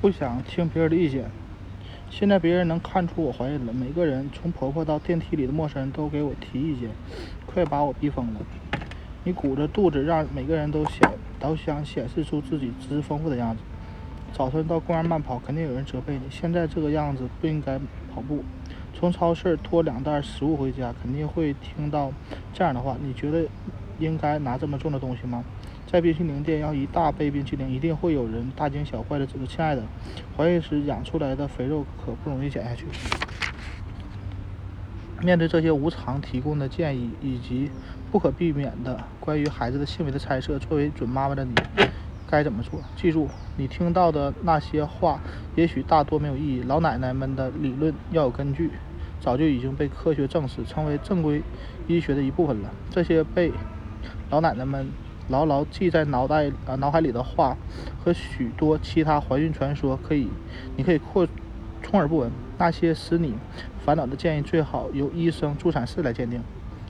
不想听别人的意见。现在别人能看出我怀孕了，每个人从婆婆到电梯里的陌生人都给我提意见，快把我逼疯了。你鼓着肚子，让每个人都想都想显示出自己知识丰富的样子。早晨到公园慢跑，肯定有人责备你。现在这个样子不应该跑步。从超市拖两袋食物回家，肯定会听到这样的话。你觉得应该拿这么重的东西吗？在冰淇淋店要一大杯冰淇淋，一定会有人大惊小怪的指责：“亲爱的，怀孕时养出来的肥肉可不容易减下去。”面对这些无偿提供的建议以及不可避免的关于孩子的性别的猜测，作为准妈妈的你该怎么做？记住，你听到的那些话也许大多没有意义。老奶奶们的理论要有根据，早就已经被科学证实，成为正规医学的一部分了。这些被老奶奶们牢牢记在脑袋啊脑海里的话和许多其他怀孕传说，可以，你可以扩充耳不闻。那些使你烦恼的建议，最好由医生、助产士来鉴定。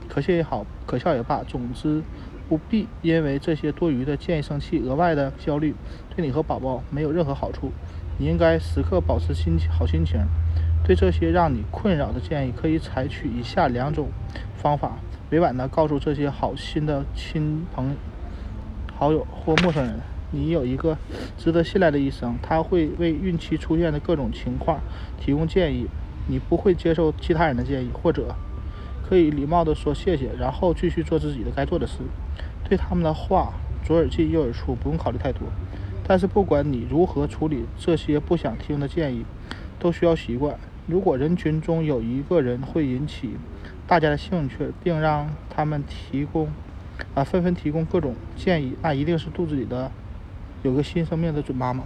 可信也好，可笑也罢，总之不必因为这些多余的建议生气。额外的焦虑对你和宝宝没有任何好处。你应该时刻保持心情好心情。对这些让你困扰的建议，可以采取以下两种方法：委婉地告诉这些好心的亲朋好友或陌生人。你有一个值得信赖的医生，他会为孕期出现的各种情况提供建议。你不会接受其他人的建议，或者可以礼貌地说谢谢，然后继续做自己的该做的事。对他们的话左耳进右耳出，不用考虑太多。但是不管你如何处理这些不想听的建议，都需要习惯。如果人群中有一个人会引起大家的兴趣，并让他们提供啊纷纷提供各种建议，那一定是肚子里的。有个新生命的准妈妈。